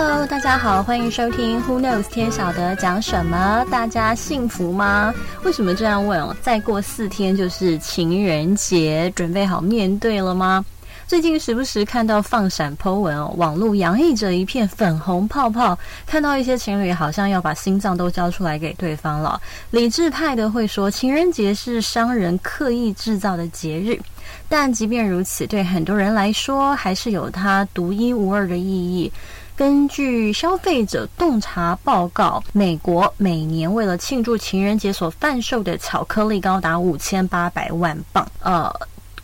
Hello，大家好，欢迎收听 Who Knows 天晓得讲什么？大家幸福吗？为什么这样问哦？再过四天就是情人节，准备好面对了吗？最近时不时看到放闪 po 文哦，网络洋溢着一片粉红泡泡，看到一些情侣好像要把心脏都交出来给对方了。理智派的会说，情人节是商人刻意制造的节日，但即便如此，对很多人来说，还是有它独一无二的意义。根据消费者洞察报告，美国每年为了庆祝情人节所贩售的巧克力高达五千八百万磅。呃。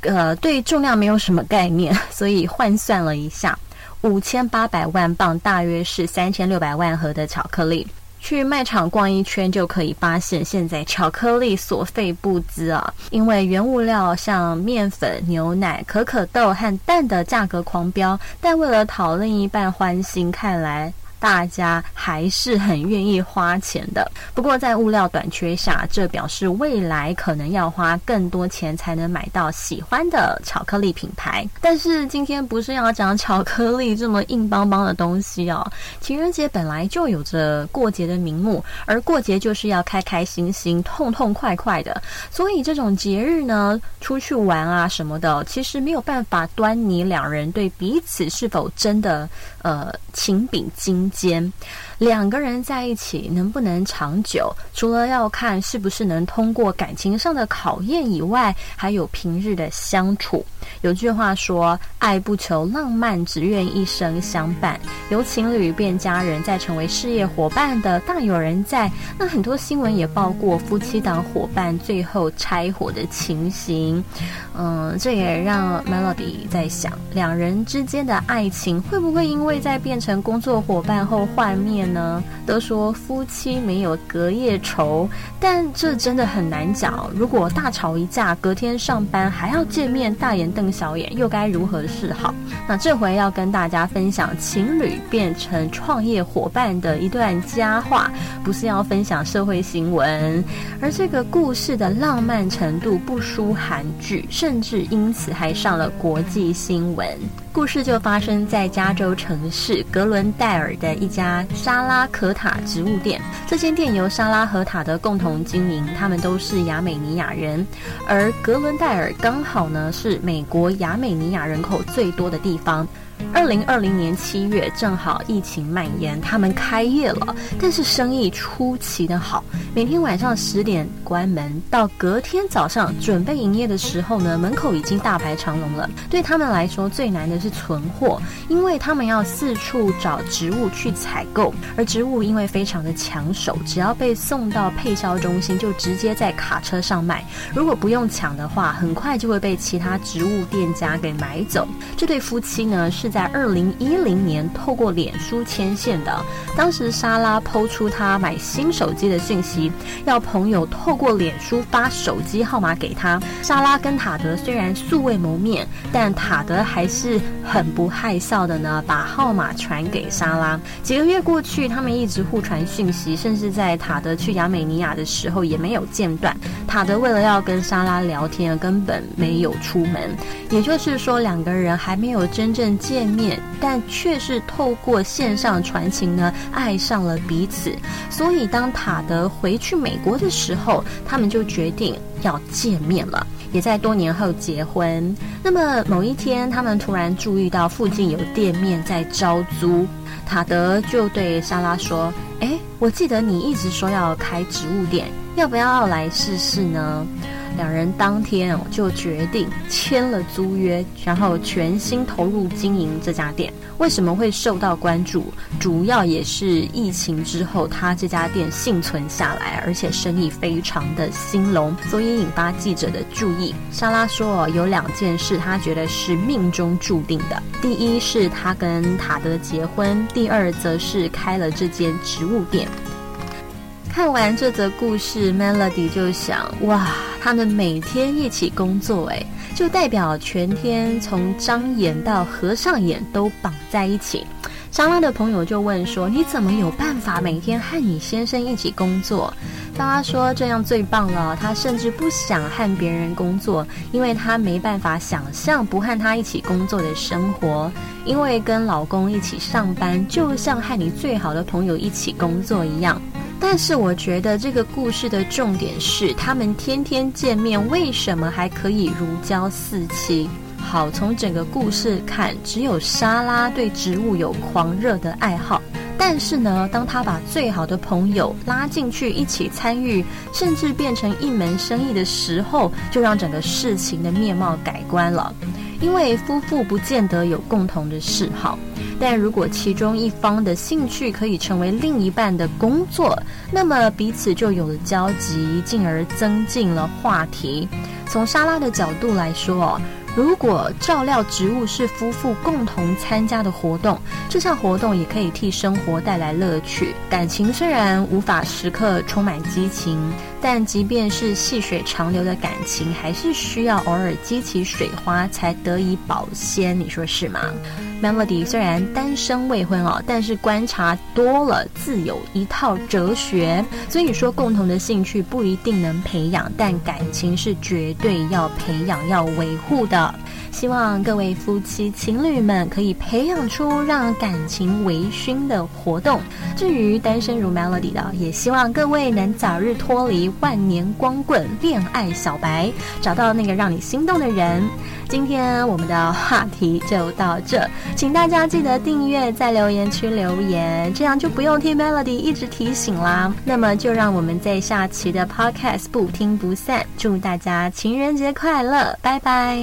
呃，对重量没有什么概念，所以换算了一下，五千八百万磅大约是三千六百万盒的巧克力。去卖场逛一圈就可以发现，现在巧克力所费不赀啊，因为原物料像面粉、牛奶、可可豆和蛋的价格狂飙，但为了讨另一半欢心，看来。大家还是很愿意花钱的，不过在物料短缺下，这表示未来可能要花更多钱才能买到喜欢的巧克力品牌。但是今天不是要讲巧克力这么硬邦邦的东西哦。情人节本来就有着过节的名目，而过节就是要开开心心、痛痛快快的，所以这种节日呢，出去玩啊什么的，其实没有办法端倪两人对彼此是否真的呃情比金。间两个人在一起能不能长久，除了要看是不是能通过感情上的考验以外，还有平日的相处。有句话说：“爱不求浪漫，只愿一生相伴。”由情侣变家人，再成为事业伙伴的大有人在。那很多新闻也报过夫妻档伙伴最后拆伙的情形。嗯，这也让 Melody 在想，两人之间的爱情会不会因为在变成工作伙伴后幻灭呢？都说夫妻没有隔夜仇，但这真的很难讲。如果大吵一架，隔天上班还要见面，大眼瞪小眼，又该如何是好？那这回要跟大家分享情侣变成创业伙伴的一段佳话，不是要分享社会新闻，而这个故事的浪漫程度不输韩剧。甚至因此还上了国际新闻。故事就发生在加州城市格伦戴尔的一家沙拉可塔植物店。这间店由沙拉和塔的共同经营，他们都是亚美尼亚人。而格伦戴尔刚好呢是美国亚美尼亚人口最多的地方。二零二零年七月，正好疫情蔓延，他们开业了，但是生意出奇的好。每天晚上十点关门，到隔天早上准备营业的时候呢，门口已经大排长龙了。对他们来说，最难的是存货，因为他们要四处找植物去采购，而植物因为非常的抢手，只要被送到配销中心，就直接在卡车上卖。如果不用抢的话，很快就会被其他植物店家给买走。这对夫妻呢是。是在二零一零年透过脸书牵线的。当时莎拉抛出她买新手机的讯息，要朋友透过脸书发手机号码给她。莎拉跟塔德虽然素未谋面，但塔德还是很不害臊的呢，把号码传给莎拉。几个月过去，他们一直互传讯息，甚至在塔德去亚美尼亚的时候也没有间断。塔德为了要跟莎拉聊天，根本没有出门。也就是说，两个人还没有真正见。见面，但却是透过线上传情呢，爱上了彼此。所以当塔德回去美国的时候，他们就决定要见面了，也在多年后结婚。那么某一天，他们突然注意到附近有店面在招租，塔德就对莎拉说：“哎，我记得你一直说要开植物店，要不要来试试呢？”两人当天哦就决定签了租约，然后全心投入经营这家店。为什么会受到关注？主要也是疫情之后，他这家店幸存下来，而且生意非常的兴隆，所以引发记者的注意。莎拉说哦，有两件事她觉得是命中注定的：第一是她跟塔德结婚，第二则是开了这间植物店。看完这则故事，Melody 就想：哇，他们每天一起工作，哎，就代表全天从张眼到合上眼都绑在一起。莎拉的朋友就问说：“你怎么有办法每天和你先生一起工作？”大家说这样最棒了，她甚至不想和别人工作，因为她没办法想象不和他一起工作的生活。因为跟老公一起上班，就像和你最好的朋友一起工作一样。但是我觉得这个故事的重点是，他们天天见面，为什么还可以如胶似漆？好，从整个故事看，只有莎拉对植物有狂热的爱好。但是呢，当他把最好的朋友拉进去一起参与，甚至变成一门生意的时候，就让整个事情的面貌改观了。因为夫妇不见得有共同的嗜好，但如果其中一方的兴趣可以成为另一半的工作，那么彼此就有了交集，进而增进了话题。从莎拉的角度来说。如果照料植物是夫妇共同参加的活动，这项活动也可以替生活带来乐趣。感情虽然无法时刻充满激情，但即便是细水长流的感情，还是需要偶尔激起水花才得以保鲜。你说是吗？Melody 虽然单身未婚哦，但是观察多了，自有一套哲学。所以说，共同的兴趣不一定能培养，但感情是绝对要培养、要维护的。希望各位夫妻情侣们可以培养出让感情微醺的活动。至于单身如 Melody 的，也希望各位能早日脱离万年光棍恋爱小白，找到那个让你心动的人。今天我们的话题就到这，请大家记得订阅，在留言区留言，这样就不用听 Melody 一直提醒啦。那么就让我们在下期的 Podcast 不听不散，祝大家情人节快乐，拜拜。